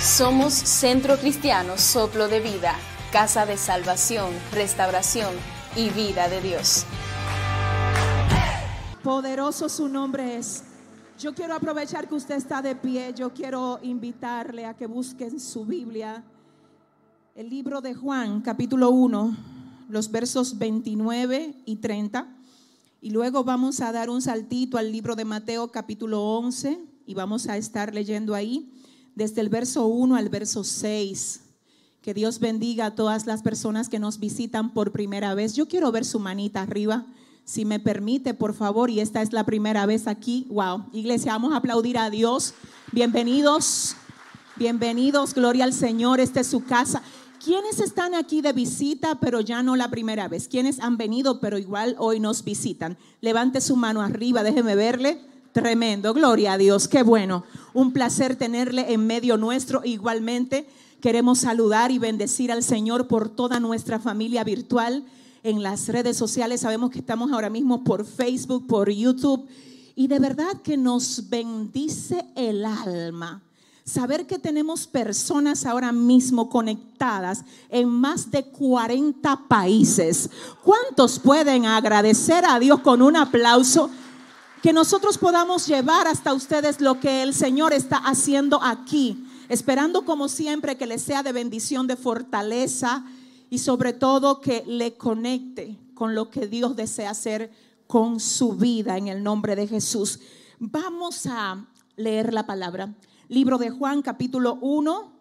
Somos Centro Cristiano Soplo de Vida, Casa de Salvación, Restauración y Vida de Dios. Poderoso su nombre es. Yo quiero aprovechar que usted está de pie. Yo quiero invitarle a que busquen su Biblia. El libro de Juan, capítulo 1, los versos 29 y 30. Y luego vamos a dar un saltito al libro de Mateo, capítulo 11, y vamos a estar leyendo ahí desde el verso 1 al verso 6. Que Dios bendiga a todas las personas que nos visitan por primera vez. Yo quiero ver su manita arriba, si me permite, por favor, y esta es la primera vez aquí. Wow, iglesia, vamos a aplaudir a Dios. Bienvenidos, bienvenidos, gloria al Señor, esta es su casa. ¿Quiénes están aquí de visita, pero ya no la primera vez? ¿Quiénes han venido, pero igual hoy nos visitan? Levante su mano arriba, déjeme verle. Tremendo, gloria a Dios, qué bueno. Un placer tenerle en medio nuestro. Igualmente queremos saludar y bendecir al Señor por toda nuestra familia virtual en las redes sociales. Sabemos que estamos ahora mismo por Facebook, por YouTube. Y de verdad que nos bendice el alma saber que tenemos personas ahora mismo conectadas en más de 40 países. ¿Cuántos pueden agradecer a Dios con un aplauso? Que nosotros podamos llevar hasta ustedes lo que el Señor está haciendo aquí, esperando como siempre que les sea de bendición, de fortaleza y sobre todo que le conecte con lo que Dios desea hacer con su vida en el nombre de Jesús. Vamos a leer la palabra. Libro de Juan capítulo 1,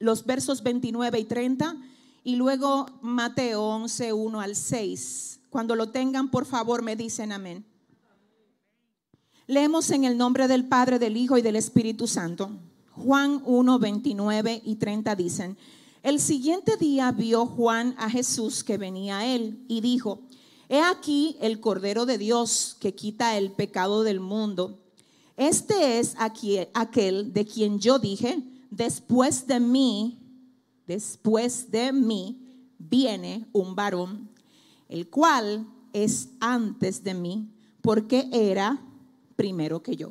los versos 29 y 30 y luego Mateo 11, 1 al 6. Cuando lo tengan, por favor, me dicen amén. Leemos en el nombre del Padre, del Hijo y del Espíritu Santo. Juan 1, 29 y 30 dicen, el siguiente día vio Juan a Jesús que venía a él y dijo, He aquí el Cordero de Dios que quita el pecado del mundo. Este es aquel de quien yo dije, después de mí, después de mí, viene un varón, el cual es antes de mí, porque era primero que yo.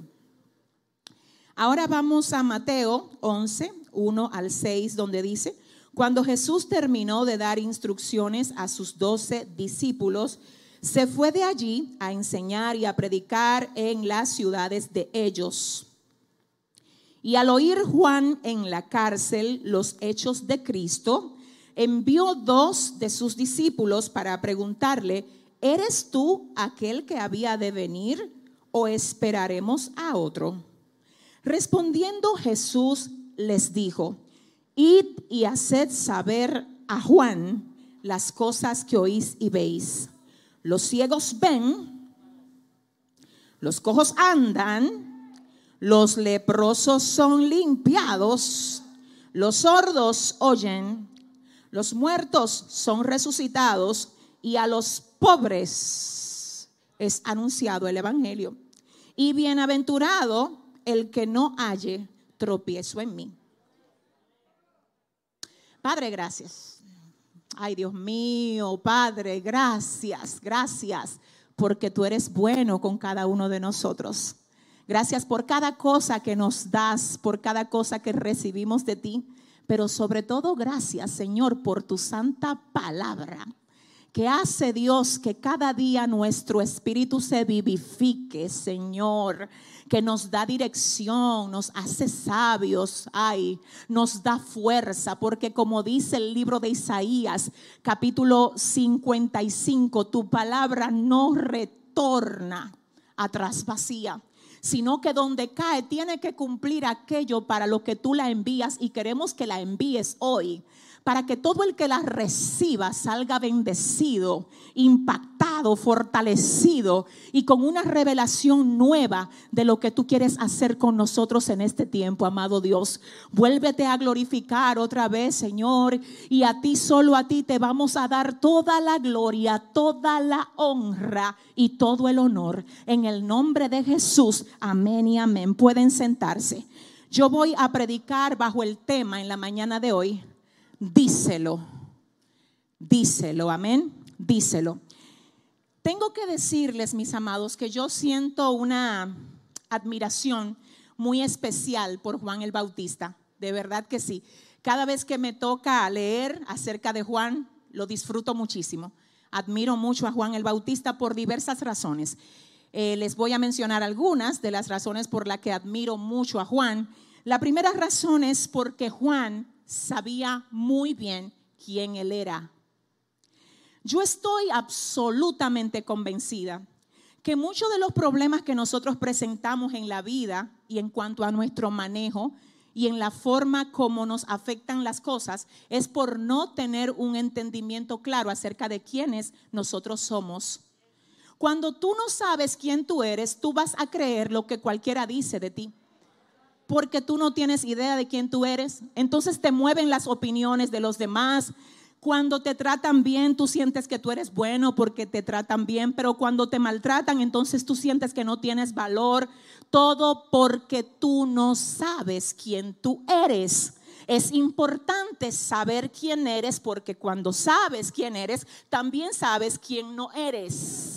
Ahora vamos a Mateo 11, 1 al 6, donde dice, cuando Jesús terminó de dar instrucciones a sus doce discípulos, se fue de allí a enseñar y a predicar en las ciudades de ellos. Y al oír Juan en la cárcel los hechos de Cristo, envió dos de sus discípulos para preguntarle, ¿eres tú aquel que había de venir o esperaremos a otro? Respondiendo Jesús les dijo, id y haced saber a Juan las cosas que oís y veis. Los ciegos ven, los cojos andan, los leprosos son limpiados, los sordos oyen, los muertos son resucitados y a los pobres es anunciado el Evangelio. Y bienaventurado el que no halle tropiezo en mí. Padre, gracias. Ay, Dios mío, Padre, gracias, gracias, porque tú eres bueno con cada uno de nosotros. Gracias por cada cosa que nos das, por cada cosa que recibimos de ti, pero sobre todo gracias, Señor, por tu santa palabra que hace Dios que cada día nuestro espíritu se vivifique, Señor, que nos da dirección, nos hace sabios, ay, nos da fuerza, porque como dice el libro de Isaías, capítulo 55, tu palabra no retorna atrás vacía sino que donde cae tiene que cumplir aquello para lo que tú la envías y queremos que la envíes hoy para que todo el que la reciba salga bendecido, impactado, fortalecido y con una revelación nueva de lo que tú quieres hacer con nosotros en este tiempo, amado Dios. Vuélvete a glorificar otra vez, Señor, y a ti, solo a ti te vamos a dar toda la gloria, toda la honra y todo el honor. En el nombre de Jesús, amén y amén. Pueden sentarse. Yo voy a predicar bajo el tema en la mañana de hoy díselo, díselo, amén, díselo. Tengo que decirles, mis amados, que yo siento una admiración muy especial por Juan el Bautista. de verdad que sí. Cada vez que me toca leer acerca de Juan, lo disfruto muchísimo. Admiro mucho a Juan el Bautista por diversas razones. Eh, les voy a mencionar algunas de las razones por las que admiro mucho a Juan. La primera razón es porque Juan sabía muy bien quién él era. Yo estoy absolutamente convencida que muchos de los problemas que nosotros presentamos en la vida y en cuanto a nuestro manejo y en la forma como nos afectan las cosas es por no tener un entendimiento claro acerca de quiénes nosotros somos. Cuando tú no sabes quién tú eres, tú vas a creer lo que cualquiera dice de ti. Porque tú no tienes idea de quién tú eres. Entonces te mueven las opiniones de los demás, cuando te tratan bien, tú sientes que tú eres bueno porque te tratan bien, pero cuando te maltratan, entonces tú sientes que no tienes valor. Todo porque tú no sabes quién tú eres. Es importante saber quién eres porque cuando sabes quién eres, también sabes quién no eres.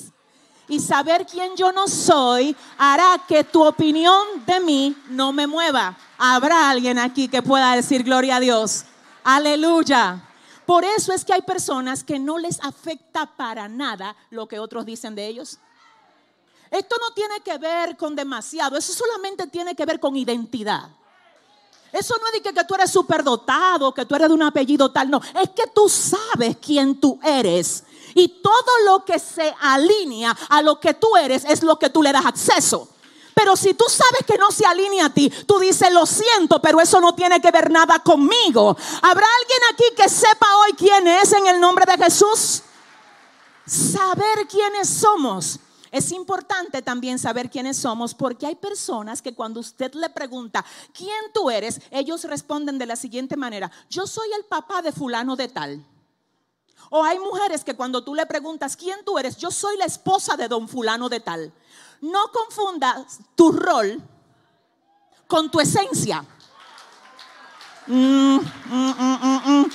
Y saber quién yo no soy hará que tu opinión de mí no me mueva. Habrá alguien aquí que pueda decir gloria a Dios. Aleluya. Por eso es que hay personas que no les afecta para nada lo que otros dicen de ellos. Esto no tiene que ver con demasiado, eso solamente tiene que ver con identidad. Eso no es de que, que tú eres superdotado, que tú eres de un apellido tal, no, es que tú sabes quién tú eres. Y todo lo que se alinea a lo que tú eres es lo que tú le das acceso. Pero si tú sabes que no se alinea a ti, tú dices, lo siento, pero eso no tiene que ver nada conmigo. ¿Habrá alguien aquí que sepa hoy quién es en el nombre de Jesús? Saber quiénes somos. Es importante también saber quiénes somos porque hay personas que cuando usted le pregunta, ¿quién tú eres? Ellos responden de la siguiente manera, yo soy el papá de fulano de tal. O hay mujeres que cuando tú le preguntas, ¿quién tú eres? Yo soy la esposa de don fulano de tal. No confundas tu rol con tu esencia. Mm, mm, mm,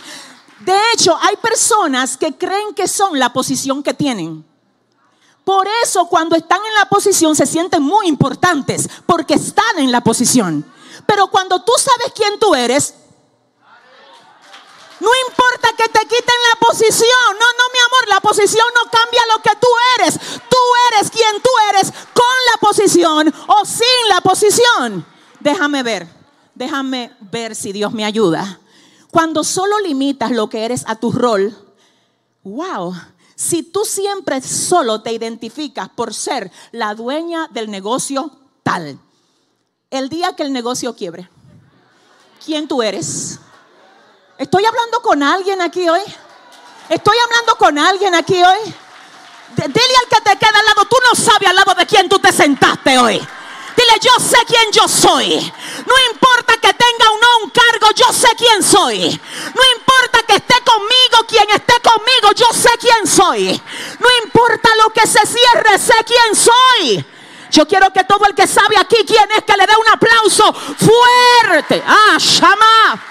de hecho, hay personas que creen que son la posición que tienen. Por eso cuando están en la posición se sienten muy importantes, porque están en la posición. Pero cuando tú sabes quién tú eres, no importa que te Déjame ver, déjame ver si Dios me ayuda. Cuando solo limitas lo que eres a tu rol, wow, si tú siempre solo te identificas por ser la dueña del negocio tal, el día que el negocio quiebre, ¿quién tú eres? Estoy hablando con alguien aquí hoy. Estoy hablando con alguien aquí hoy. Dile al que te queda al lado, tú no sabes al lado de quién tú te sentaste hoy. Dile, yo sé quién yo soy. No importa que tenga o no un cargo, yo sé quién soy. No importa que esté conmigo, quien esté conmigo, yo sé quién soy. No importa lo que se cierre, sé quién soy. Yo quiero que todo el que sabe aquí quién es, que le dé un aplauso fuerte. Ah, llama.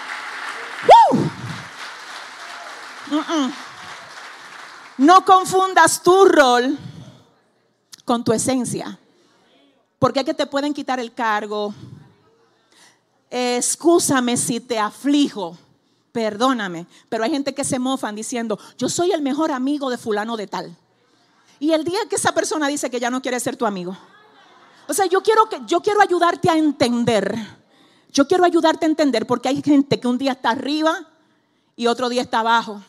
No confundas tu rol con tu esencia. Porque es que te pueden quitar el cargo. Excúsame si te aflijo. Perdóname. Pero hay gente que se mofan diciendo, yo soy el mejor amigo de fulano de tal. Y el día que esa persona dice que ya no quiere ser tu amigo. O sea, yo quiero, que, yo quiero ayudarte a entender yo quiero ayudarte a entender porque hay gente que un día está arriba y otro día está abajo.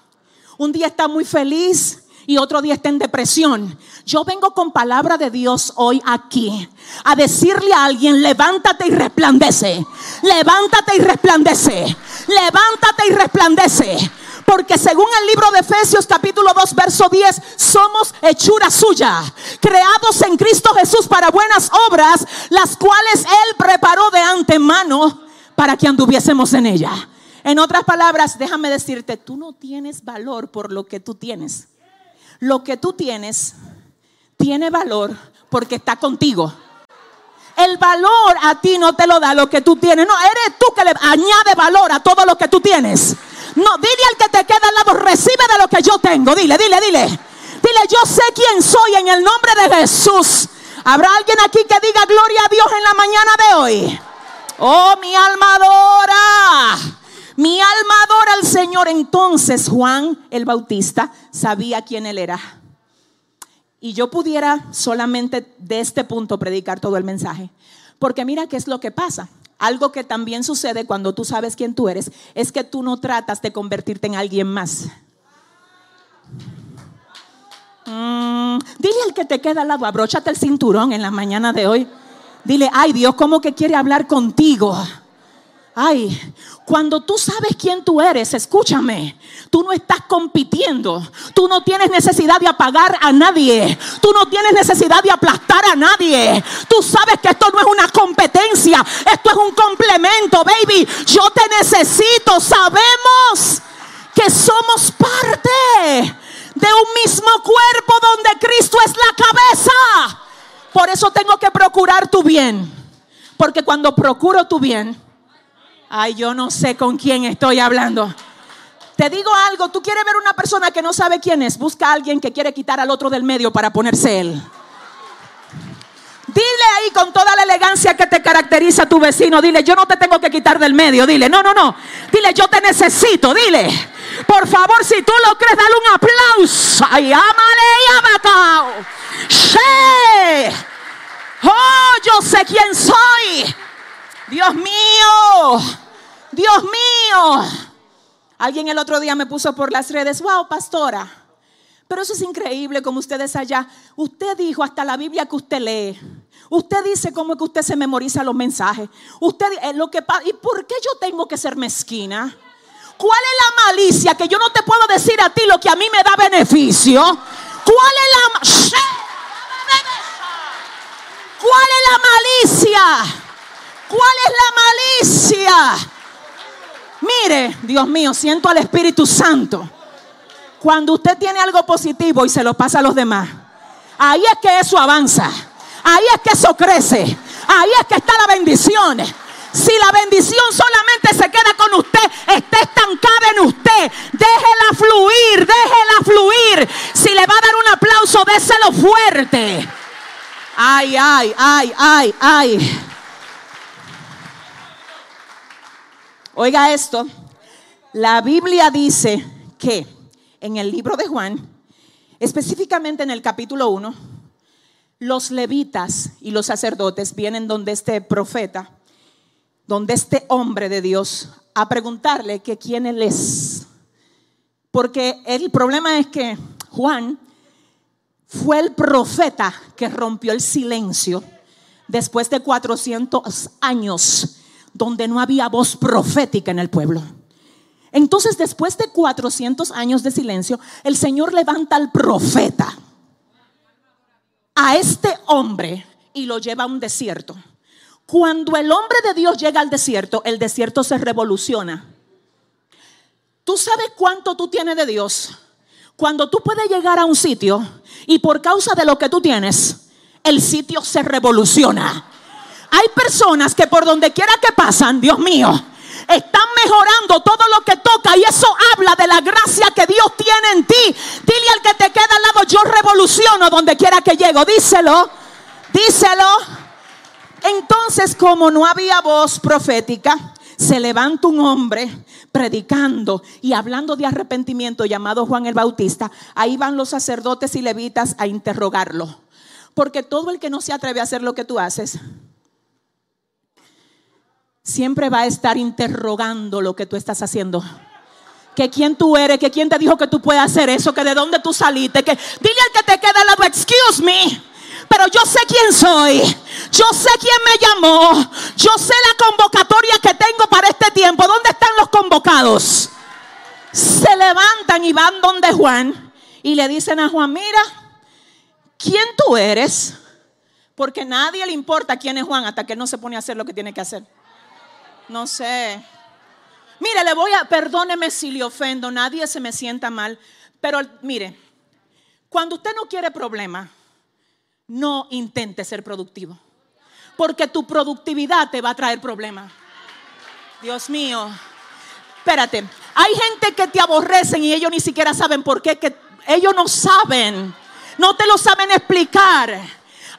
Un día está muy feliz y otro día está en depresión. Yo vengo con palabra de Dios hoy aquí a decirle a alguien, levántate y resplandece. Levántate y resplandece. Levántate y resplandece. Porque según el libro de Efesios capítulo 2 verso 10, somos hechura suya, creados en Cristo Jesús para buenas obras, las cuales Él preparó de antemano para que anduviésemos en ella. En otras palabras, déjame decirte, tú no tienes valor por lo que tú tienes. Lo que tú tienes tiene valor porque está contigo. El valor a ti no te lo da lo que tú tienes. No, eres tú que le añade valor a todo lo que tú tienes. No, dile al que te queda al lado, recibe de lo que yo tengo. Dile, dile, dile. Dile, yo sé quién soy en el nombre de Jesús. ¿Habrá alguien aquí que diga gloria a Dios en la mañana de hoy? Oh, mi alma adora. Mi alma adora al Señor. Entonces Juan el Bautista sabía quién él era. Y yo pudiera solamente de este punto predicar todo el mensaje. Porque mira qué es lo que pasa. Algo que también sucede cuando tú sabes quién tú eres es que tú no tratas de convertirte en alguien más. Mm, dile al que te queda al lado, abróchate el cinturón en la mañana de hoy. Dile, ay Dios, ¿cómo que quiere hablar contigo? Ay, cuando tú sabes quién tú eres, escúchame, tú no estás compitiendo, tú no tienes necesidad de apagar a nadie, tú no tienes necesidad de aplastar a nadie, tú sabes que esto no es una competencia, esto es un complemento, baby, yo te necesito, sabemos que somos parte de un mismo cuerpo donde Cristo es la cabeza. Por eso tengo que procurar tu bien, porque cuando procuro tu bien, Ay, yo no sé con quién estoy hablando. Te digo algo, tú quieres ver una persona que no sabe quién es, busca a alguien que quiere quitar al otro del medio para ponerse él. Dile ahí con toda la elegancia que te caracteriza a tu vecino, dile, yo no te tengo que quitar del medio, dile, no, no, no, dile, yo te necesito, dile. Por favor, si tú lo crees, dale un aplauso. Ay, amale y Oh, yo sé quién soy. Dios mío, Dios mío. Alguien el otro día me puso por las redes, wow, pastora. Pero eso es increíble como ustedes allá. Usted dijo hasta la Biblia que usted lee. Usted dice cómo que usted se memoriza los mensajes. Usted eh, lo que ¿Y por qué yo tengo que ser mezquina? ¿Cuál es la malicia que yo no te puedo decir a ti lo que a mí me da beneficio? ¿Cuál es la ¿Cuál es la malicia? ¿Cuál es la malicia? Mire, Dios mío, siento al Espíritu Santo. Cuando usted tiene algo positivo y se lo pasa a los demás, ahí es que eso avanza. Ahí es que eso crece. Ahí es que está la bendición. Si la bendición solamente se queda con usted, está estancada en usted. Déjela fluir, déjela fluir. Si le va a dar un aplauso, déselo fuerte. Ay, ay, ay, ay, ay. Oiga esto, la Biblia dice que en el libro de Juan, específicamente en el capítulo 1, los levitas y los sacerdotes vienen donde este profeta, donde este hombre de Dios, a preguntarle que quién él es. Porque el problema es que Juan fue el profeta que rompió el silencio después de 400 años donde no había voz profética en el pueblo. Entonces, después de 400 años de silencio, el Señor levanta al profeta, a este hombre, y lo lleva a un desierto. Cuando el hombre de Dios llega al desierto, el desierto se revoluciona. ¿Tú sabes cuánto tú tienes de Dios? Cuando tú puedes llegar a un sitio y por causa de lo que tú tienes, el sitio se revoluciona. Hay personas que por donde quiera que pasan, Dios mío, están mejorando todo lo que toca y eso habla de la gracia que Dios tiene en ti. Dile al que te queda al lado, yo revoluciono donde quiera que llego. Díselo, díselo. Entonces, como no había voz profética, se levanta un hombre predicando y hablando de arrepentimiento llamado Juan el Bautista. Ahí van los sacerdotes y levitas a interrogarlo. Porque todo el que no se atreve a hacer lo que tú haces, siempre va a estar interrogando lo que tú estás haciendo. Que quién tú eres, que quién te dijo que tú puedes hacer eso, que de dónde tú saliste, que dile al que te queda al lado, excuse me, pero yo sé quién soy, yo sé quién me llamó, yo sé la convocatoria que tengo para este tiempo. ¿Dónde están los convocados? Se levantan y van donde Juan y le dicen a Juan, mira, ¿quién tú eres? Porque nadie le importa quién es Juan hasta que no se pone a hacer lo que tiene que hacer. No sé. Mire, le voy a, perdóneme si le ofendo, nadie se me sienta mal, pero mire, cuando usted no quiere problema, no intente ser productivo, porque tu productividad te va a traer problemas. Dios mío, espérate, hay gente que te aborrecen y ellos ni siquiera saben por qué, que ellos no saben, no te lo saben explicar.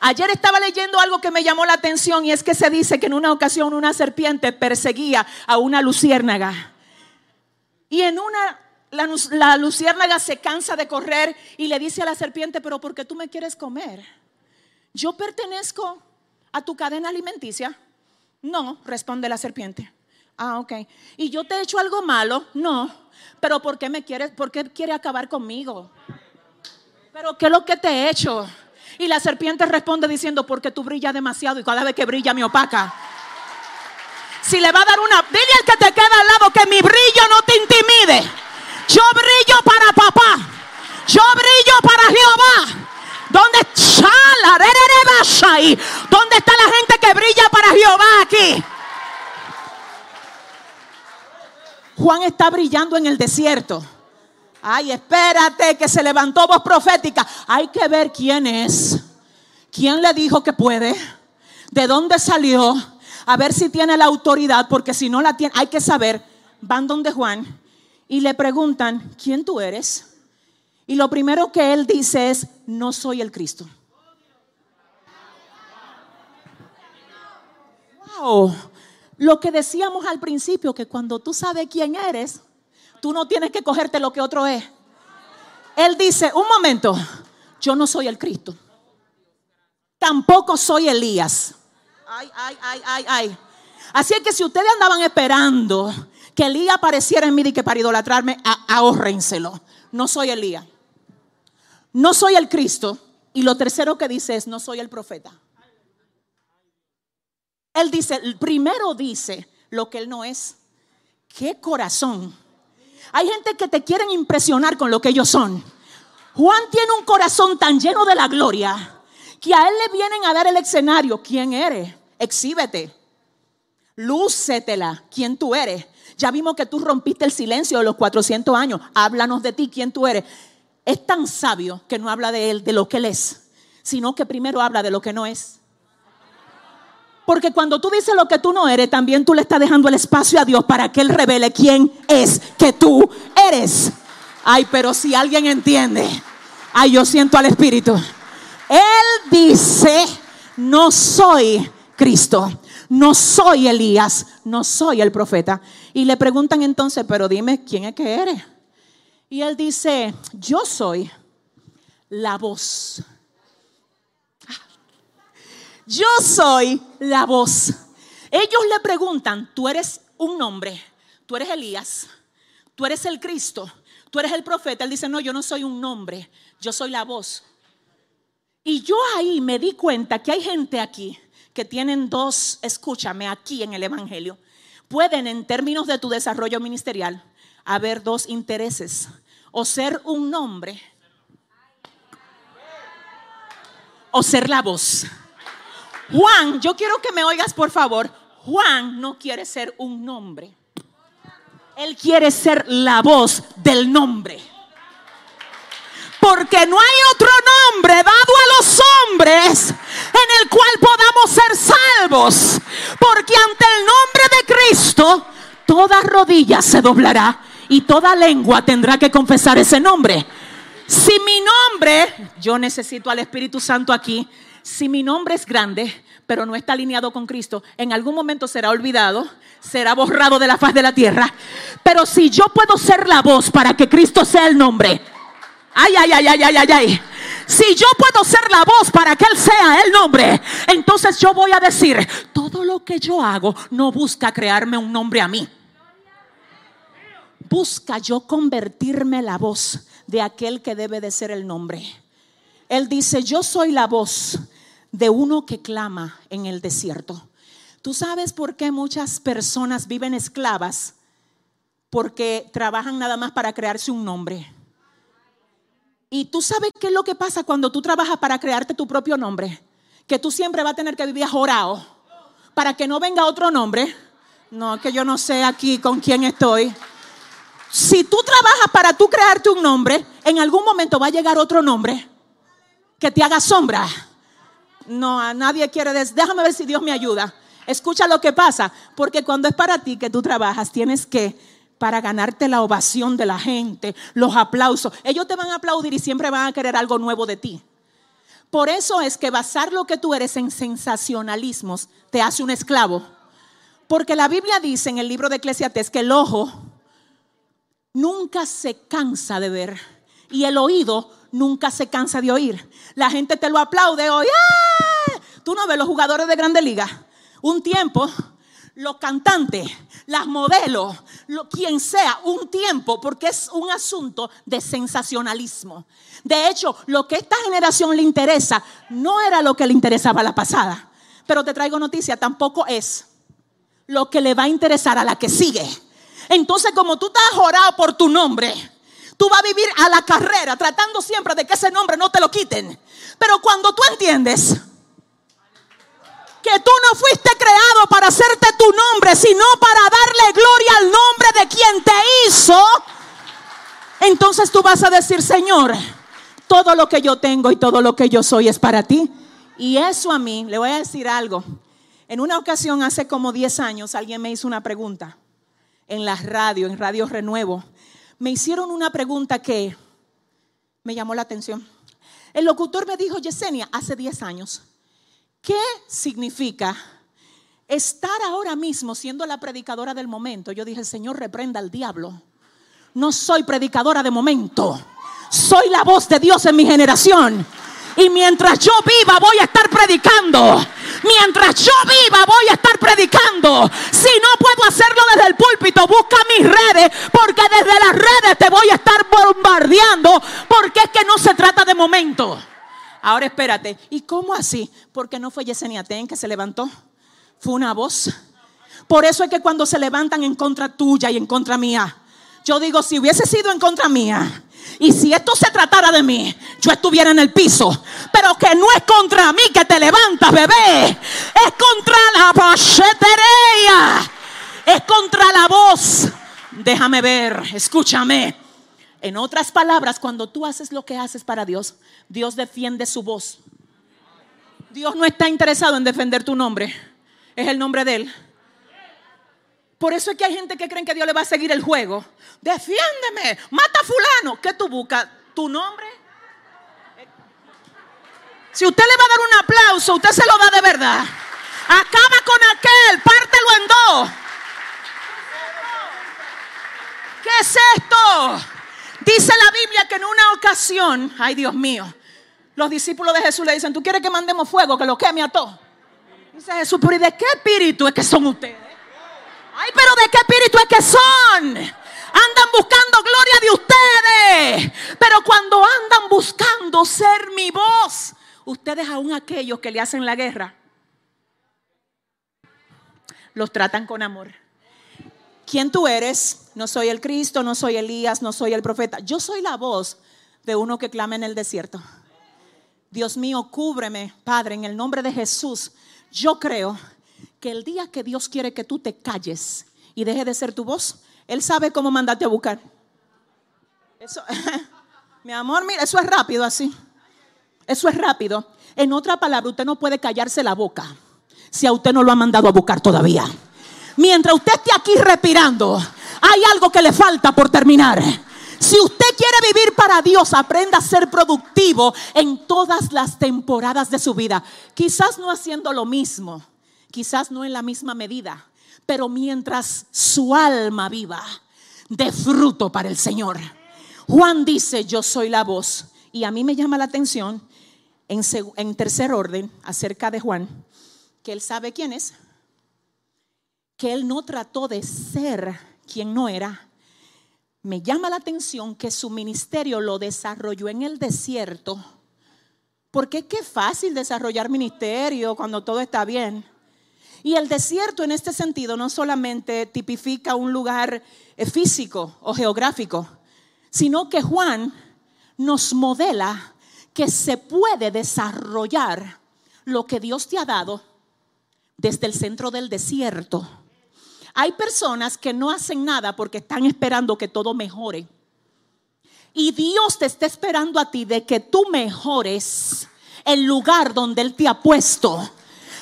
Ayer estaba leyendo algo que me llamó la atención y es que se dice que en una ocasión una serpiente perseguía a una luciérnaga. Y en una, la, luciérnaga se cansa de correr y le dice a la serpiente, pero ¿por qué tú me quieres comer? Yo pertenezco a tu cadena alimenticia. No, responde la serpiente. Ah, ok. ¿Y yo te he hecho algo malo? No. Pero ¿por qué me quieres? ¿Por qué quiere acabar conmigo? Pero ¿qué es lo que te he hecho? Y la serpiente responde diciendo, porque tú brillas demasiado y cada vez que brilla me opaca. Si le va a dar una, dile al que te queda al lado que mi brillo no te intimide. Yo brillo para papá. Yo brillo para Jehová. ¿Dónde está ¿Dónde está la gente que brilla para Jehová aquí? Juan está brillando en el desierto. Ay, espérate, que se levantó voz profética. Hay que ver quién es. ¿Quién le dijo que puede? ¿De dónde salió? A ver si tiene la autoridad, porque si no la tiene, hay que saber. Van donde Juan y le preguntan, ¿quién tú eres? Y lo primero que él dice es, no soy el Cristo. Wow. Lo que decíamos al principio, que cuando tú sabes quién eres, tú no tienes que cogerte lo que otro es. Él dice, un momento, yo no soy el Cristo. Tampoco soy Elías. Ay, ay, ay, ay, ay. Así es que si ustedes andaban esperando que Elías apareciera en mí y que para idolatrarme, ahórrenselo. No soy Elías. No soy el Cristo. Y lo tercero que dice es, no soy el profeta. Él dice, primero dice lo que él no es. ¿Qué corazón? Hay gente que te quieren impresionar con lo que ellos son. Juan tiene un corazón tan lleno de la gloria que a él le vienen a dar el escenario. ¿Quién eres? Exhíbete. Lúcetela. ¿Quién tú eres? Ya vimos que tú rompiste el silencio de los 400 años. Háblanos de ti, quién tú eres. Es tan sabio que no habla de él, de lo que él es, sino que primero habla de lo que no es. Porque cuando tú dices lo que tú no eres, también tú le estás dejando el espacio a Dios para que Él revele quién es que tú eres. Ay, pero si alguien entiende, ay, yo siento al Espíritu. Él dice, no soy Cristo, no soy Elías, no soy el profeta. Y le preguntan entonces, pero dime, ¿quién es que eres? Y él dice, yo soy la voz yo soy la voz. Ellos le preguntan, tú eres un nombre, tú eres Elías, tú eres el Cristo, tú eres el profeta. Él dice, no, yo no soy un nombre, yo soy la voz. Y yo ahí me di cuenta que hay gente aquí que tienen dos, escúchame, aquí en el Evangelio, pueden en términos de tu desarrollo ministerial haber dos intereses, o ser un nombre o ser la voz. Juan, yo quiero que me oigas por favor. Juan no quiere ser un nombre. Él quiere ser la voz del nombre. Porque no hay otro nombre dado a los hombres en el cual podamos ser salvos. Porque ante el nombre de Cristo, toda rodilla se doblará y toda lengua tendrá que confesar ese nombre. Si mi nombre, yo necesito al Espíritu Santo aquí, si mi nombre es grande, pero no está alineado con Cristo, en algún momento será olvidado, será borrado de la faz de la tierra. Pero si yo puedo ser la voz para que Cristo sea el nombre, ay, ay, ay, ay, ay, ay, ay. Si yo puedo ser la voz para que Él sea el nombre, entonces yo voy a decir, todo lo que yo hago no busca crearme un nombre a mí. Busca yo convertirme la voz de aquel que debe de ser el nombre. Él dice, yo soy la voz de uno que clama en el desierto. ¿Tú sabes por qué muchas personas viven esclavas? Porque trabajan nada más para crearse un nombre. Y tú sabes qué es lo que pasa cuando tú trabajas para crearte tu propio nombre. Que tú siempre vas a tener que vivir jorado para que no venga otro nombre. No, que yo no sé aquí con quién estoy. Si tú trabajas para tú crearte un nombre, en algún momento va a llegar otro nombre que te haga sombra. No, a nadie quiere decir, déjame ver si Dios me ayuda. Escucha lo que pasa, porque cuando es para ti que tú trabajas, tienes que, para ganarte la ovación de la gente, los aplausos, ellos te van a aplaudir y siempre van a querer algo nuevo de ti. Por eso es que basar lo que tú eres en sensacionalismos te hace un esclavo. Porque la Biblia dice en el libro de Eclesiastes que el ojo nunca se cansa de ver y el oído nunca se cansa de oír. La gente te lo aplaude hoy. Tú no ves los jugadores de Grande Liga. Un tiempo, los cantantes, las modelos, lo, quien sea, un tiempo, porque es un asunto de sensacionalismo. De hecho, lo que esta generación le interesa no era lo que le interesaba a la pasada. Pero te traigo noticia, tampoco es lo que le va a interesar a la que sigue. Entonces, como tú estás orado por tu nombre, tú vas a vivir a la carrera tratando siempre de que ese nombre no te lo quiten. Pero cuando tú entiendes que tú no fuiste creado para hacerte tu nombre, sino para darle gloria al nombre de quien te hizo, entonces tú vas a decir, Señor, todo lo que yo tengo y todo lo que yo soy es para ti. Y eso a mí, le voy a decir algo, en una ocasión, hace como 10 años, alguien me hizo una pregunta en la radio, en Radio Renuevo. Me hicieron una pregunta que me llamó la atención. El locutor me dijo, Yesenia, hace 10 años, ¿qué significa estar ahora mismo siendo la predicadora del momento? Yo dije, Señor reprenda al diablo. No soy predicadora de momento. Soy la voz de Dios en mi generación. Y mientras yo viva voy a estar predicando. Mientras yo viva voy a estar predicando. Si no puedo hacerlo desde el púlpito, busca mis redes. Porque desde las redes te voy a estar bombardeando. Porque es que no se trata de momento. Ahora espérate. ¿Y cómo así? Porque no fue Yesenia Ten que se levantó. Fue una voz. Por eso es que cuando se levantan en contra tuya y en contra mía, yo digo, si hubiese sido en contra mía, y si esto se tratara de mí, yo estuviera en el piso. Pero que no es contra mí que te levantas, bebé. Es contra la bachetería. Es contra la voz. Déjame ver, escúchame. En otras palabras, cuando tú haces lo que haces para Dios, Dios defiende su voz. Dios no está interesado en defender tu nombre. Es el nombre de Él. Por eso es que hay gente que creen que Dios le va a seguir el juego. Defiéndeme, mata a fulano. ¿Qué tú buscas? ¿Tu nombre? Si usted le va a dar un aplauso, usted se lo da de verdad. Acaba con aquel, pártelo en dos. ¿Qué es esto? Dice la Biblia que en una ocasión, ay Dios mío, los discípulos de Jesús le dicen, ¿tú quieres que mandemos fuego, que lo queme a todos? Dice Jesús, pero ¿y de qué espíritu es que son ustedes? Ay, pero ¿de qué espíritu es que son? Andan buscando gloria de ustedes. Pero cuando andan buscando ser mi voz, ustedes aún aquellos que le hacen la guerra, los tratan con amor. ¿Quién tú eres? No soy el Cristo, no soy Elías, no soy el profeta. Yo soy la voz de uno que clama en el desierto. Dios mío, cúbreme, Padre, en el nombre de Jesús. Yo creo que el día que Dios quiere que tú te calles y deje de ser tu voz, Él sabe cómo mandarte a buscar. Eso, mi amor, mira, eso es rápido así. Eso es rápido. En otra palabra, usted no puede callarse la boca si a usted no lo ha mandado a buscar todavía. Mientras usted esté aquí respirando, hay algo que le falta por terminar. Si usted quiere vivir para Dios, aprenda a ser productivo en todas las temporadas de su vida. Quizás no haciendo lo mismo quizás no en la misma medida, pero mientras su alma viva, de fruto para el Señor. Juan dice, yo soy la voz. Y a mí me llama la atención, en, tercer orden, acerca de Juan, que él sabe quién es, que él no trató de ser quien no era. Me llama la atención que su ministerio lo desarrolló en el desierto. Porque qué fácil desarrollar ministerio cuando todo está bien. Y el desierto en este sentido no solamente tipifica un lugar eh, físico o geográfico, sino que Juan nos modela que se puede desarrollar lo que Dios te ha dado desde el centro del desierto. Hay personas que no hacen nada porque están esperando que todo mejore. Y Dios te está esperando a ti de que tú mejores el lugar donde Él te ha puesto.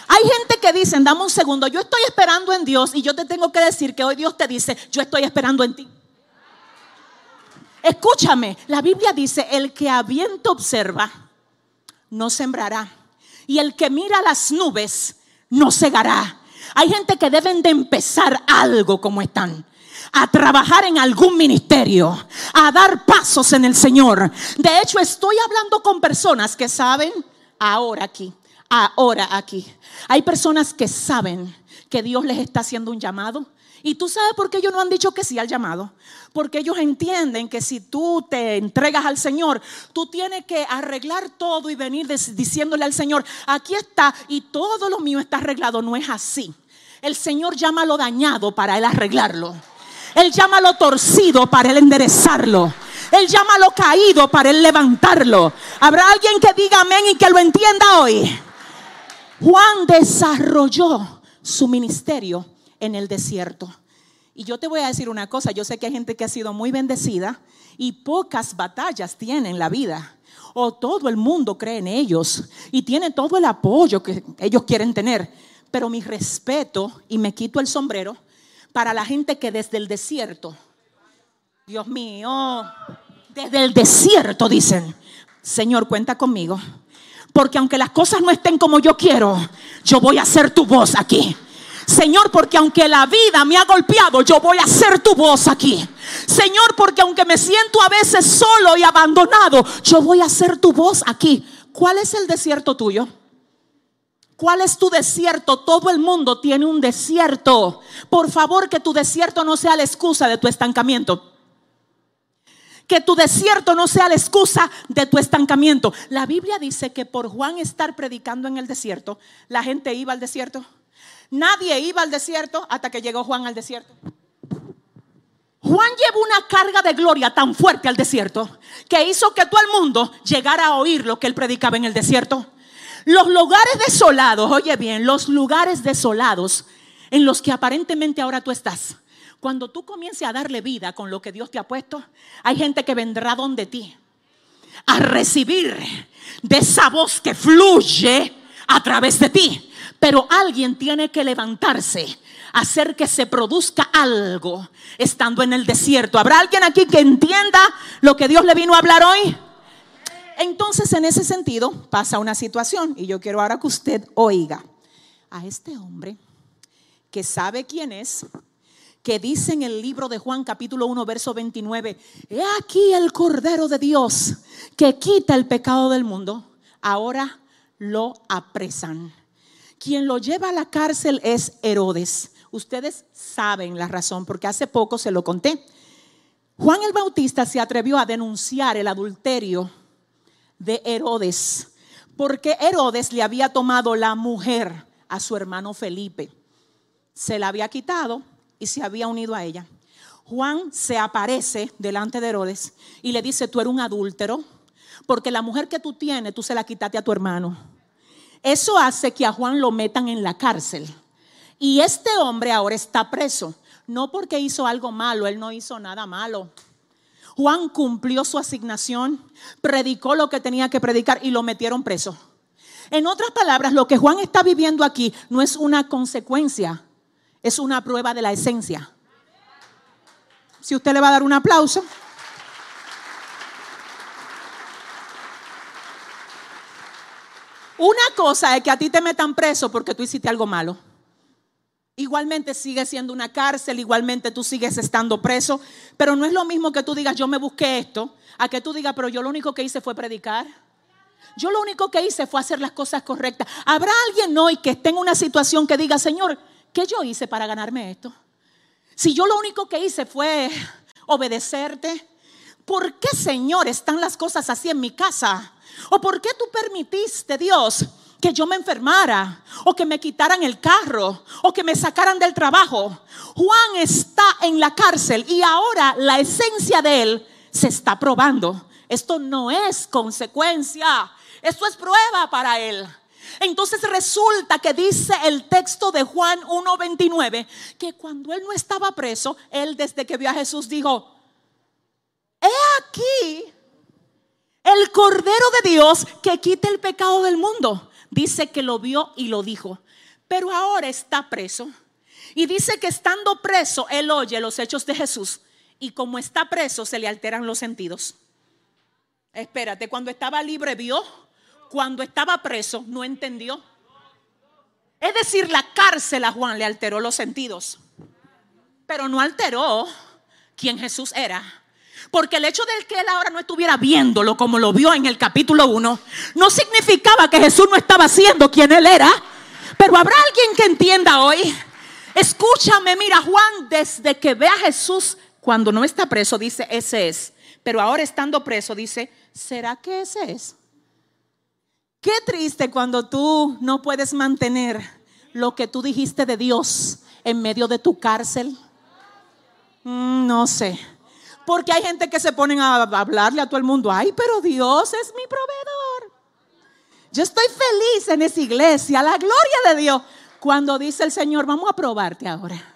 Hay gente que dice, dame un segundo, yo estoy esperando en Dios y yo te tengo que decir que hoy Dios te dice, yo estoy esperando en ti. Escúchame, la Biblia dice, el que a viento observa, no sembrará. Y el que mira las nubes no cegará. Hay gente que deben de empezar algo como están a trabajar en algún ministerio, a dar pasos en el Señor. De hecho, estoy hablando con personas que saben ahora aquí, ahora aquí. Hay personas que saben que Dios les está haciendo un llamado. Y tú sabes por qué ellos no han dicho que sí al llamado. Porque ellos entienden que si tú te entregas al Señor, tú tienes que arreglar todo y venir diciéndole al Señor, aquí está y todo lo mío está arreglado. No es así. El Señor llama lo dañado para Él arreglarlo. Él llama lo torcido para Él enderezarlo. Él llama lo caído para Él levantarlo. ¿Habrá alguien que diga amén y que lo entienda hoy? Juan desarrolló su ministerio en el desierto. Y yo te voy a decir una cosa, yo sé que hay gente que ha sido muy bendecida y pocas batallas tiene en la vida. O todo el mundo cree en ellos y tiene todo el apoyo que ellos quieren tener. Pero mi respeto, y me quito el sombrero, para la gente que desde el desierto, Dios mío, desde el desierto dicen, Señor, cuenta conmigo. Porque aunque las cosas no estén como yo quiero, yo voy a ser tu voz aquí. Señor, porque aunque la vida me ha golpeado, yo voy a ser tu voz aquí. Señor, porque aunque me siento a veces solo y abandonado, yo voy a ser tu voz aquí. ¿Cuál es el desierto tuyo? ¿Cuál es tu desierto? Todo el mundo tiene un desierto. Por favor, que tu desierto no sea la excusa de tu estancamiento. Que tu desierto no sea la excusa de tu estancamiento. La Biblia dice que por Juan estar predicando en el desierto, la gente iba al desierto. Nadie iba al desierto hasta que llegó Juan al desierto. Juan llevó una carga de gloria tan fuerte al desierto que hizo que todo el mundo llegara a oír lo que él predicaba en el desierto. Los lugares desolados, oye bien, los lugares desolados en los que aparentemente ahora tú estás. Cuando tú comiences a darle vida con lo que Dios te ha puesto, hay gente que vendrá donde ti a recibir de esa voz que fluye a través de ti. Pero alguien tiene que levantarse, hacer que se produzca algo estando en el desierto. ¿Habrá alguien aquí que entienda lo que Dios le vino a hablar hoy? Entonces, en ese sentido, pasa una situación y yo quiero ahora que usted oiga a este hombre que sabe quién es, que dice en el libro de Juan capítulo 1, verso 29, he aquí el Cordero de Dios que quita el pecado del mundo, ahora lo apresan. Quien lo lleva a la cárcel es Herodes. Ustedes saben la razón porque hace poco se lo conté. Juan el Bautista se atrevió a denunciar el adulterio de Herodes, porque Herodes le había tomado la mujer a su hermano Felipe. Se la había quitado y se había unido a ella. Juan se aparece delante de Herodes y le dice, tú eres un adúltero, porque la mujer que tú tienes, tú se la quitaste a tu hermano. Eso hace que a Juan lo metan en la cárcel. Y este hombre ahora está preso, no porque hizo algo malo, él no hizo nada malo. Juan cumplió su asignación, predicó lo que tenía que predicar y lo metieron preso. En otras palabras, lo que Juan está viviendo aquí no es una consecuencia, es una prueba de la esencia. Si usted le va a dar un aplauso. Una cosa es que a ti te metan preso porque tú hiciste algo malo. Igualmente sigue siendo una cárcel, igualmente tú sigues estando preso, pero no es lo mismo que tú digas, yo me busqué esto, a que tú digas, pero yo lo único que hice fue predicar. Yo lo único que hice fue hacer las cosas correctas. ¿Habrá alguien hoy que esté en una situación que diga, Señor, ¿qué yo hice para ganarme esto? Si yo lo único que hice fue obedecerte, ¿por qué, Señor, están las cosas así en mi casa? ¿O por qué tú permitiste, Dios, que yo me enfermara o que me quitaran el carro o que me sacaran del trabajo. Juan está en la cárcel y ahora la esencia de él se está probando. Esto no es consecuencia, esto es prueba para él. Entonces resulta que dice el texto de Juan 1.29 que cuando él no estaba preso, él desde que vio a Jesús dijo, he aquí el Cordero de Dios que quita el pecado del mundo. Dice que lo vio y lo dijo. Pero ahora está preso. Y dice que estando preso, él oye los hechos de Jesús. Y como está preso, se le alteran los sentidos. Espérate, cuando estaba libre vio, cuando estaba preso no entendió. Es decir, la cárcel a Juan le alteró los sentidos, pero no alteró quién Jesús era. Porque el hecho de que él ahora no estuviera viéndolo como lo vio en el capítulo 1, no significaba que Jesús no estaba siendo quien él era. Pero habrá alguien que entienda hoy. Escúchame, mira, Juan, desde que ve a Jesús cuando no está preso, dice, ese es. Pero ahora estando preso, dice, ¿será que ese es? Qué triste cuando tú no puedes mantener lo que tú dijiste de Dios en medio de tu cárcel. Mm, no sé. Porque hay gente que se ponen a hablarle a todo el mundo, ay, pero Dios es mi proveedor. Yo estoy feliz en esa iglesia, la gloria de Dios. Cuando dice el Señor, vamos a probarte ahora.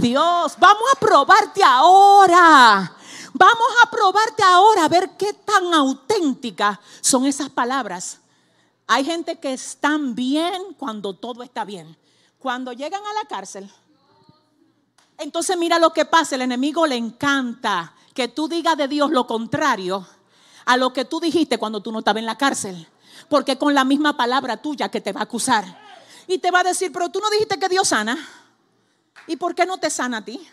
Dios, vamos a probarte ahora. Vamos a probarte ahora a ver qué tan auténticas son esas palabras. Hay gente que están bien cuando todo está bien. Cuando llegan a la cárcel, entonces mira lo que pasa, el enemigo le encanta que tú digas de Dios lo contrario a lo que tú dijiste cuando tú no estabas en la cárcel. Porque con la misma palabra tuya que te va a acusar. Y te va a decir, pero tú no dijiste que Dios sana. ¿Y por qué no te sana a ti?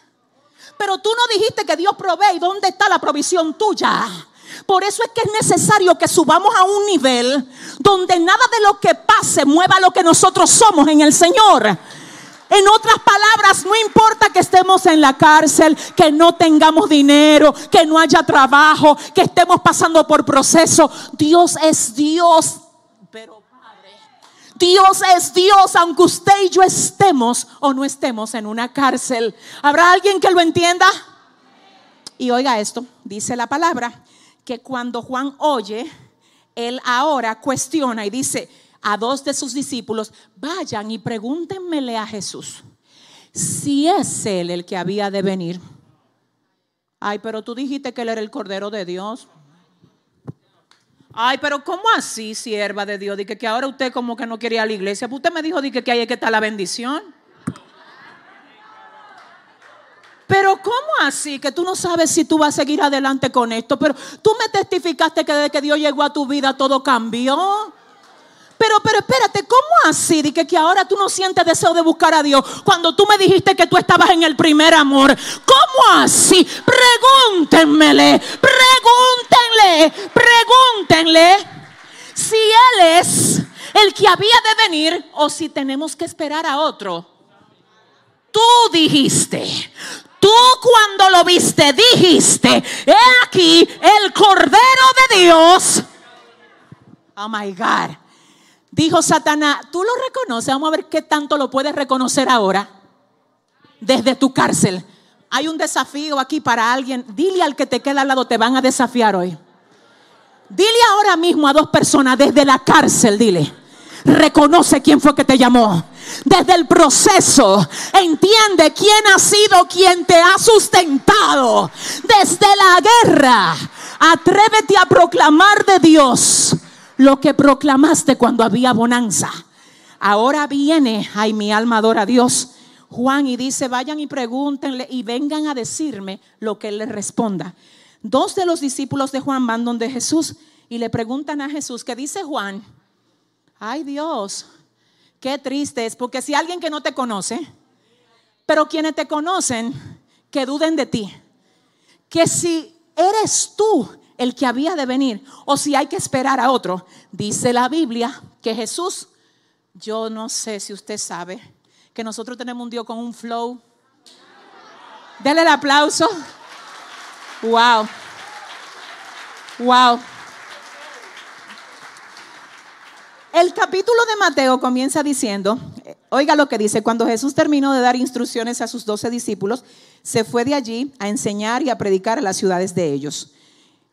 Pero tú no dijiste que Dios provee. ¿Y dónde está la provisión tuya? Por eso es que es necesario que subamos a un nivel donde nada de lo que pase mueva lo que nosotros somos en el Señor. En otras palabras, no importa que estemos en la cárcel, que no tengamos dinero, que no haya trabajo, que estemos pasando por proceso. Dios es Dios. Pero Dios es Dios, aunque usted y yo estemos o no estemos en una cárcel. ¿Habrá alguien que lo entienda? Y oiga esto, dice la palabra, que cuando Juan oye, él ahora cuestiona y dice, a dos de sus discípulos, vayan y pregúntenmele a Jesús si es él el que había de venir. Ay, pero tú dijiste que él era el Cordero de Dios. Ay, pero ¿cómo así, sierva de Dios? Dije que ahora usted como que no quería la iglesia. Pues usted me dijo dije, que ahí que está la bendición. Pero ¿cómo así? Que tú no sabes si tú vas a seguir adelante con esto. Pero tú me testificaste que desde que Dios llegó a tu vida todo cambió. Pero, pero espérate, ¿cómo así? De que, que ahora tú no sientes deseo de buscar a Dios cuando tú me dijiste que tú estabas en el primer amor. ¿Cómo así? Pregúntenmele, pregúntenle, pregúntenle si Él es el que había de venir o si tenemos que esperar a otro. Tú dijiste, Tú cuando lo viste dijiste, he aquí el Cordero de Dios. Oh my God. Dijo Satanás, tú lo reconoces, vamos a ver qué tanto lo puedes reconocer ahora desde tu cárcel. Hay un desafío aquí para alguien. Dile al que te queda al lado, te van a desafiar hoy. Dile ahora mismo a dos personas desde la cárcel, dile. Reconoce quién fue que te llamó. Desde el proceso, entiende quién ha sido quien te ha sustentado. Desde la guerra, atrévete a proclamar de Dios lo que proclamaste cuando había bonanza. Ahora viene, ay, mi alma adora a Dios. Juan y dice, vayan y pregúntenle y vengan a decirme lo que él les responda. Dos de los discípulos de Juan van donde Jesús y le preguntan a Jesús, ¿qué dice Juan? Ay Dios, qué triste es, porque si alguien que no te conoce, pero quienes te conocen, que duden de ti, que si eres tú el que había de venir o si hay que esperar a otro. Dice la Biblia que Jesús, yo no sé si usted sabe, que nosotros tenemos un Dios con un flow. Dele el aplauso. Wow. Wow. El capítulo de Mateo comienza diciendo, oiga lo que dice, cuando Jesús terminó de dar instrucciones a sus doce discípulos, se fue de allí a enseñar y a predicar a las ciudades de ellos.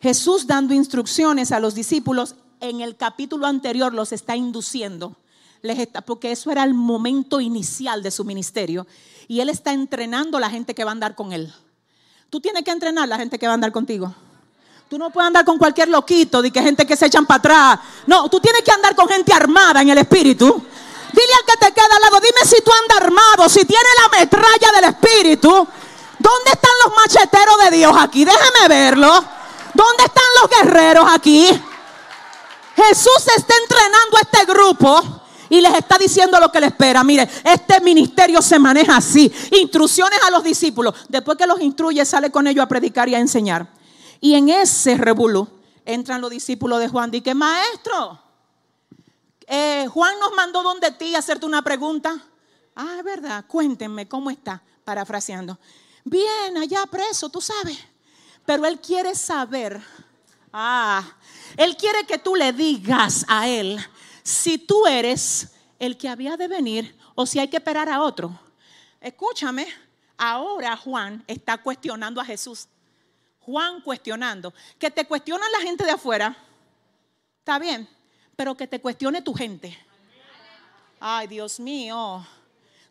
Jesús dando instrucciones a los discípulos en el capítulo anterior los está induciendo, porque eso era el momento inicial de su ministerio. Y Él está entrenando a la gente que va a andar con Él. Tú tienes que entrenar a la gente que va a andar contigo. Tú no puedes andar con cualquier loquito, de que gente que se echan para atrás. No, tú tienes que andar con gente armada en el espíritu. Dile al que te queda al lado, dime si tú andas armado, si tienes la metralla del espíritu. ¿Dónde están los macheteros de Dios aquí? Déjame verlo. ¿Dónde están los guerreros aquí? Jesús está entrenando a este grupo y les está diciendo lo que le espera. Mire, este ministerio se maneja así. Instrucciones a los discípulos. Después que los instruye, sale con ellos a predicar y a enseñar. Y en ese revolú entran los discípulos de Juan. Dice, maestro, eh, Juan nos mandó donde ti a hacerte una pregunta. Ah, es verdad, cuéntenme cómo está, parafraseando. Bien, allá preso, tú sabes. Pero él quiere saber, ah, él quiere que tú le digas a él si tú eres el que había de venir o si hay que esperar a otro. Escúchame, ahora Juan está cuestionando a Jesús. Juan cuestionando. Que te cuestiona la gente de afuera, está bien, pero que te cuestione tu gente. Ay, Dios mío.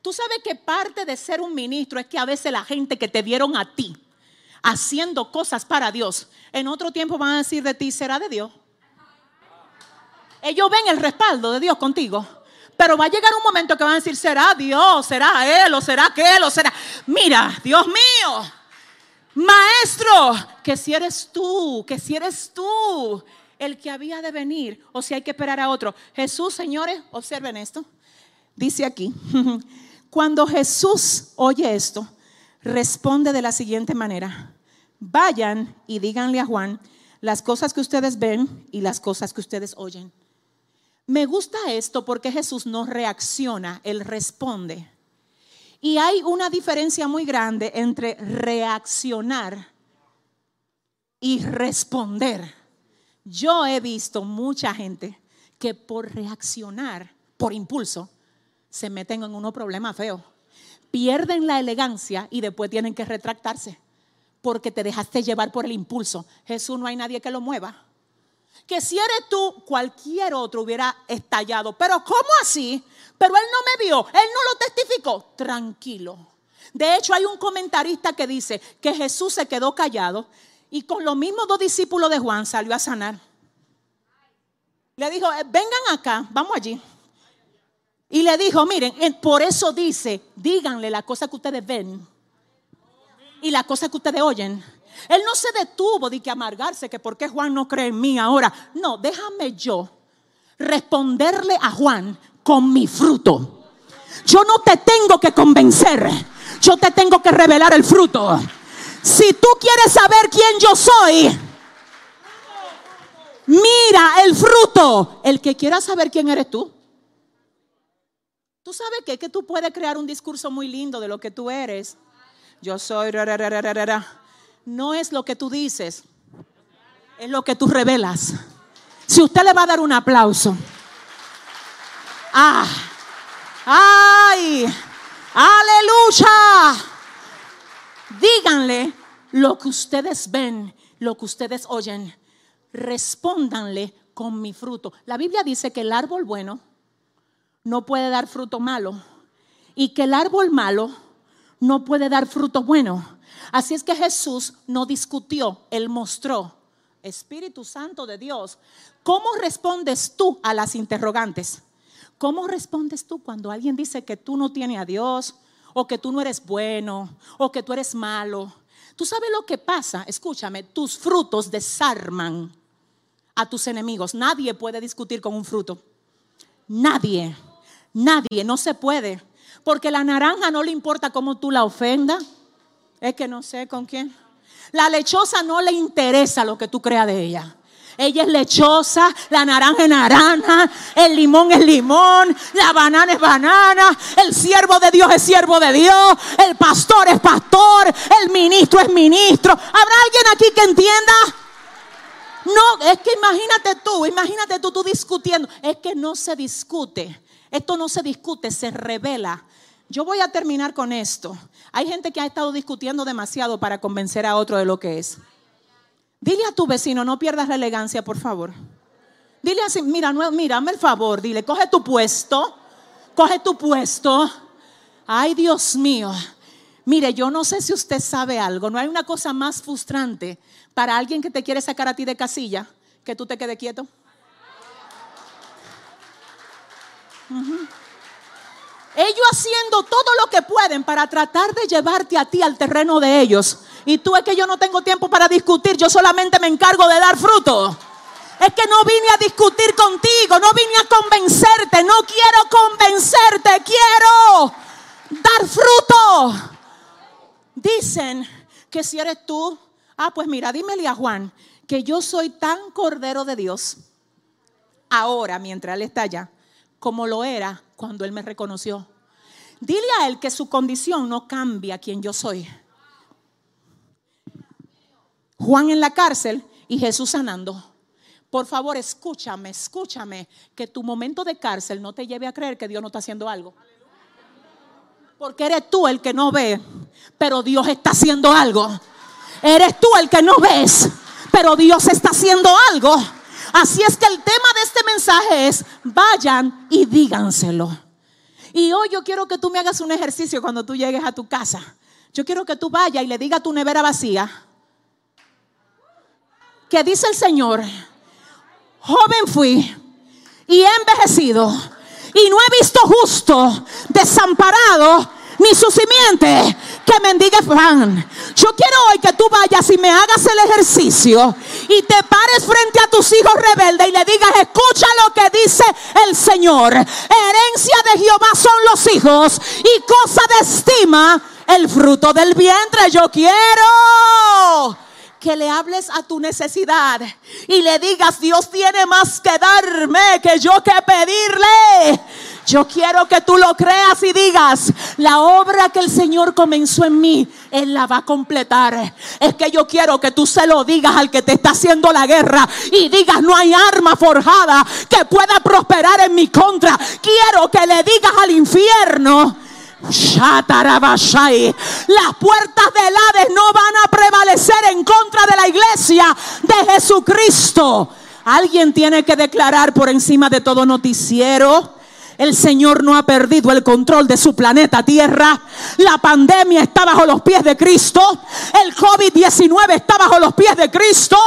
Tú sabes que parte de ser un ministro es que a veces la gente que te vieron a ti haciendo cosas para Dios, en otro tiempo van a decir de ti, será de Dios. Ellos ven el respaldo de Dios contigo. Pero va a llegar un momento que van a decir, será Dios, será Él, o será aquel, o será... Mira, Dios mío, maestro, que si eres tú, que si eres tú el que había de venir, o si hay que esperar a otro. Jesús, señores, observen esto. Dice aquí, cuando Jesús oye esto, responde de la siguiente manera. Vayan y díganle a Juan las cosas que ustedes ven y las cosas que ustedes oyen. Me gusta esto porque Jesús no reacciona, Él responde. Y hay una diferencia muy grande entre reaccionar y responder. Yo he visto mucha gente que por reaccionar, por impulso, se meten en unos problemas feos. Pierden la elegancia y después tienen que retractarse porque te dejaste llevar por el impulso. Jesús no hay nadie que lo mueva que si eres tú, cualquier otro hubiera estallado. Pero ¿cómo así? Pero él no me vio, él no lo testificó. Tranquilo. De hecho, hay un comentarista que dice que Jesús se quedó callado y con los mismos dos discípulos de Juan salió a sanar. Le dijo, eh, vengan acá, vamos allí. Y le dijo, miren, por eso dice, díganle la cosa que ustedes ven y la cosa que ustedes oyen. Él no se detuvo de que amargarse, que por qué Juan no cree en mí ahora. No, déjame yo responderle a Juan con mi fruto. Yo no te tengo que convencer, yo te tengo que revelar el fruto. Si tú quieres saber quién yo soy, mira el fruto. El que quiera saber quién eres tú. Tú sabes que, que tú puedes crear un discurso muy lindo de lo que tú eres. Yo soy no es lo que tú dices, es lo que tú revelas. Si usted le va a dar un aplauso. Ah, ay, aleluya. Díganle lo que ustedes ven, lo que ustedes oyen. Respóndanle con mi fruto. La Biblia dice que el árbol bueno no puede dar fruto malo y que el árbol malo no puede dar fruto bueno. Así es que Jesús no discutió, él mostró. Espíritu Santo de Dios, ¿cómo respondes tú a las interrogantes? ¿Cómo respondes tú cuando alguien dice que tú no tienes a Dios o que tú no eres bueno o que tú eres malo? Tú sabes lo que pasa, escúchame, tus frutos desarman a tus enemigos. Nadie puede discutir con un fruto. Nadie, nadie, no se puede. Porque la naranja no le importa cómo tú la ofendas es que no sé con quién. La lechosa no le interesa lo que tú creas de ella. Ella es lechosa, la naranja es naranja, el limón es limón, la banana es banana, el siervo de Dios es siervo de Dios, el pastor es pastor, el ministro es ministro. ¿Habrá alguien aquí que entienda? No, es que imagínate tú, imagínate tú, tú discutiendo. Es que no se discute. Esto no se discute, se revela. Yo voy a terminar con esto. Hay gente que ha estado discutiendo demasiado para convencer a otro de lo que es. Dile a tu vecino, no pierdas la elegancia, por favor. Dile así, mira, mírame el favor, dile, coge tu puesto, coge tu puesto. Ay, Dios mío. Mire, yo no sé si usted sabe algo, no hay una cosa más frustrante para alguien que te quiere sacar a ti de casilla que tú te quedes quieto. Ellos haciendo todo lo que pueden para tratar de llevarte a ti al terreno de ellos. Y tú es que yo no tengo tiempo para discutir, yo solamente me encargo de dar fruto. Es que no vine a discutir contigo, no vine a convencerte, no quiero convencerte, quiero dar fruto. Dicen que si eres tú, ah, pues mira, dímele a Juan que yo soy tan cordero de Dios ahora, mientras él está allá, como lo era cuando él me reconoció. Dile a él que su condición no cambia quien yo soy. Juan en la cárcel y Jesús sanando. Por favor, escúchame, escúchame, que tu momento de cárcel no te lleve a creer que Dios no está haciendo algo. Porque eres tú el que no ve, pero Dios está haciendo algo. Eres tú el que no ves, pero Dios está haciendo algo. Así es que el tema de este mensaje es, vayan y díganselo. Y hoy yo quiero que tú me hagas un ejercicio cuando tú llegues a tu casa. Yo quiero que tú vayas y le digas a tu nevera vacía, que dice el Señor, joven fui y he envejecido y no he visto justo desamparado ni su simiente que mendigue pan. Yo quiero hoy que tú vayas y me hagas el ejercicio y te pares frente a tus hijos rebeldes y le digas, escucha lo que dice el Señor. Herencia de Jehová son los hijos y cosa de estima el fruto del vientre. Yo quiero que le hables a tu necesidad y le digas, Dios tiene más que darme que yo que pedirle. Yo quiero que tú lo creas y digas, la obra que el Señor comenzó en mí, Él la va a completar. Es que yo quiero que tú se lo digas al que te está haciendo la guerra y digas, no hay arma forjada que pueda prosperar en mi contra. Quiero que le digas al infierno, las puertas del Hades no van a prevalecer en contra de la iglesia de Jesucristo. Alguien tiene que declarar por encima de todo noticiero. El Señor no ha perdido el control de su planeta Tierra. La pandemia está bajo los pies de Cristo. El COVID-19 está bajo los pies de Cristo.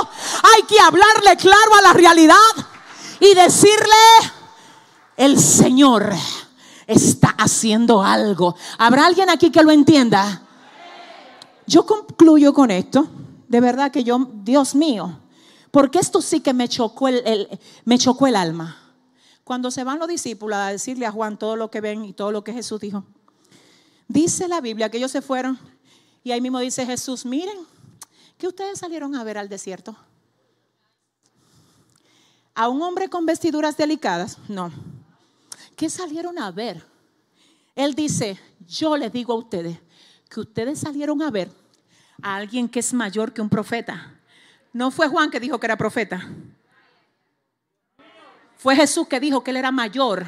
Hay que hablarle claro a la realidad y decirle, el Señor está haciendo algo. ¿Habrá alguien aquí que lo entienda? Yo concluyo con esto. De verdad que yo, Dios mío, porque esto sí que me chocó el, me chocó el alma. Cuando se van los discípulos a decirle a Juan todo lo que ven y todo lo que Jesús dijo, dice la Biblia que ellos se fueron y ahí mismo dice Jesús, miren, que ustedes salieron a ver al desierto. ¿A un hombre con vestiduras delicadas? No. ¿Qué salieron a ver? Él dice, yo les digo a ustedes que ustedes salieron a ver a alguien que es mayor que un profeta. No fue Juan que dijo que era profeta. Fue Jesús que dijo que él era mayor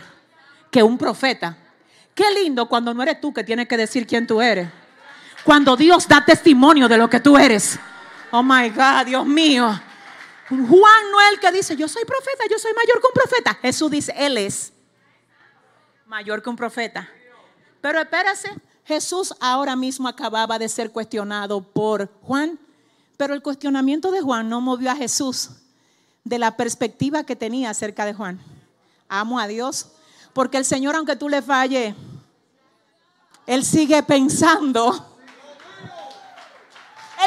que un profeta. Qué lindo cuando no eres tú que tienes que decir quién tú eres. Cuando Dios da testimonio de lo que tú eres. Oh my God, Dios mío. Juan no es el que dice, yo soy profeta, yo soy mayor que un profeta. Jesús dice, Él es mayor que un profeta. Pero espérase, Jesús ahora mismo acababa de ser cuestionado por Juan, pero el cuestionamiento de Juan no movió a Jesús de la perspectiva que tenía acerca de Juan. Amo a Dios, porque el Señor, aunque tú le falles, Él sigue pensando.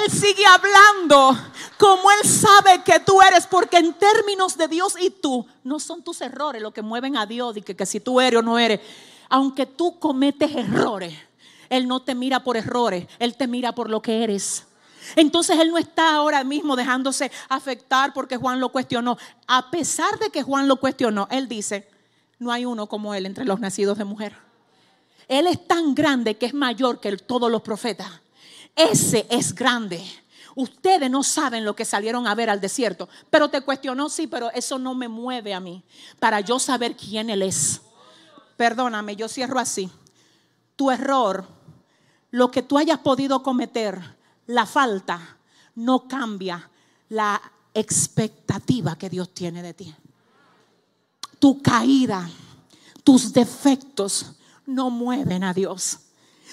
Él sigue hablando como Él sabe que tú eres, porque en términos de Dios y tú, no son tus errores lo que mueven a Dios y que, que si tú eres o no eres. Aunque tú cometes errores, Él no te mira por errores, Él te mira por lo que eres. Entonces Él no está ahora mismo dejándose afectar porque Juan lo cuestionó. A pesar de que Juan lo cuestionó, Él dice, no hay uno como Él entre los nacidos de mujer. Él es tan grande que es mayor que todos los profetas. Ese es grande. Ustedes no saben lo que salieron a ver al desierto, pero te cuestionó, sí, pero eso no me mueve a mí para yo saber quién Él es. Perdóname, yo cierro así. Tu error, lo que tú hayas podido cometer, la falta, no cambia la expectativa que Dios tiene de ti. Tu caída, tus defectos no mueven a Dios.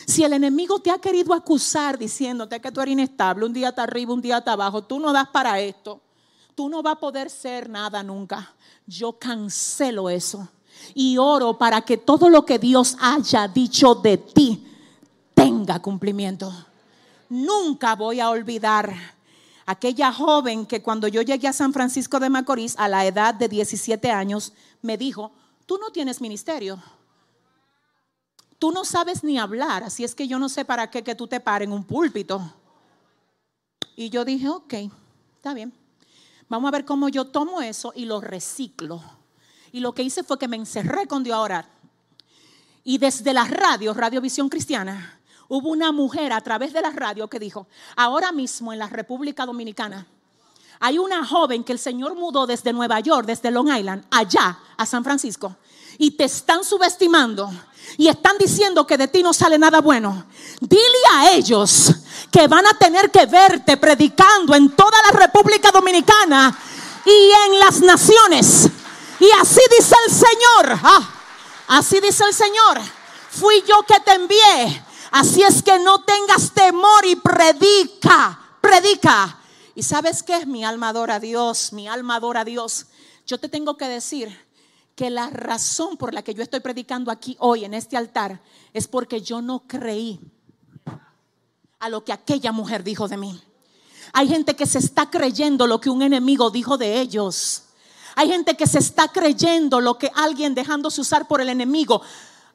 Si el enemigo te ha querido acusar diciéndote que tú eres inestable, un día está arriba, un día está abajo, tú no das para esto, tú no vas a poder ser nada nunca. Yo cancelo eso y oro para que todo lo que Dios haya dicho de ti tenga cumplimiento. Nunca voy a olvidar Aquella joven que cuando yo llegué a San Francisco de Macorís a la edad de 17 años me dijo, tú no tienes ministerio. Tú no sabes ni hablar, así es que yo no sé para qué que tú te pares en un púlpito. Y yo dije, ok, está bien. Vamos a ver cómo yo tomo eso y lo reciclo. Y lo que hice fue que me encerré con Dios a orar. Y desde la radio, Radio Visión Cristiana, hubo una mujer a través de la radio que dijo, ahora mismo en la República Dominicana, hay una joven que el Señor mudó desde Nueva York, desde Long Island, allá a San Francisco, y te están subestimando y están diciendo que de ti no sale nada bueno. Dile a ellos que van a tener que verte predicando en toda la República Dominicana y en las naciones. Y así dice el Señor. Ah, así dice el Señor. Fui yo que te envié Así es que no tengas temor y predica, predica. ¿Y sabes qué? Mi alma adora a Dios, mi alma adora a Dios. Yo te tengo que decir que la razón por la que yo estoy predicando aquí hoy en este altar es porque yo no creí a lo que aquella mujer dijo de mí. Hay gente que se está creyendo lo que un enemigo dijo de ellos. Hay gente que se está creyendo lo que alguien dejándose usar por el enemigo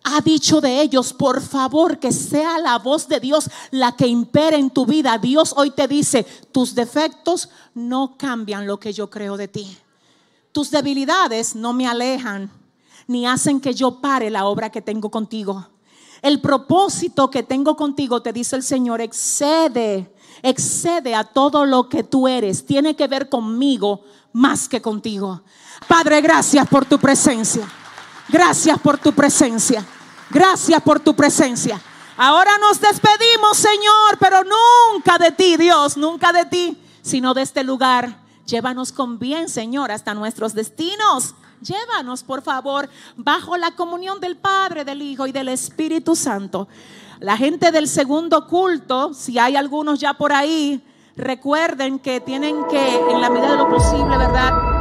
ha dicho de ellos, por favor, que sea la voz de Dios la que impere en tu vida. Dios hoy te dice, tus defectos no cambian lo que yo creo de ti. Tus debilidades no me alejan ni hacen que yo pare la obra que tengo contigo. El propósito que tengo contigo, te dice el Señor, excede, excede a todo lo que tú eres. Tiene que ver conmigo más que contigo. Padre, gracias por tu presencia. Gracias por tu presencia. Gracias por tu presencia. Ahora nos despedimos, Señor, pero nunca de ti, Dios, nunca de ti, sino de este lugar. Llévanos con bien, Señor, hasta nuestros destinos. Llévanos, por favor, bajo la comunión del Padre, del Hijo y del Espíritu Santo. La gente del segundo culto, si hay algunos ya por ahí, recuerden que tienen que, en la medida de lo posible, ¿verdad?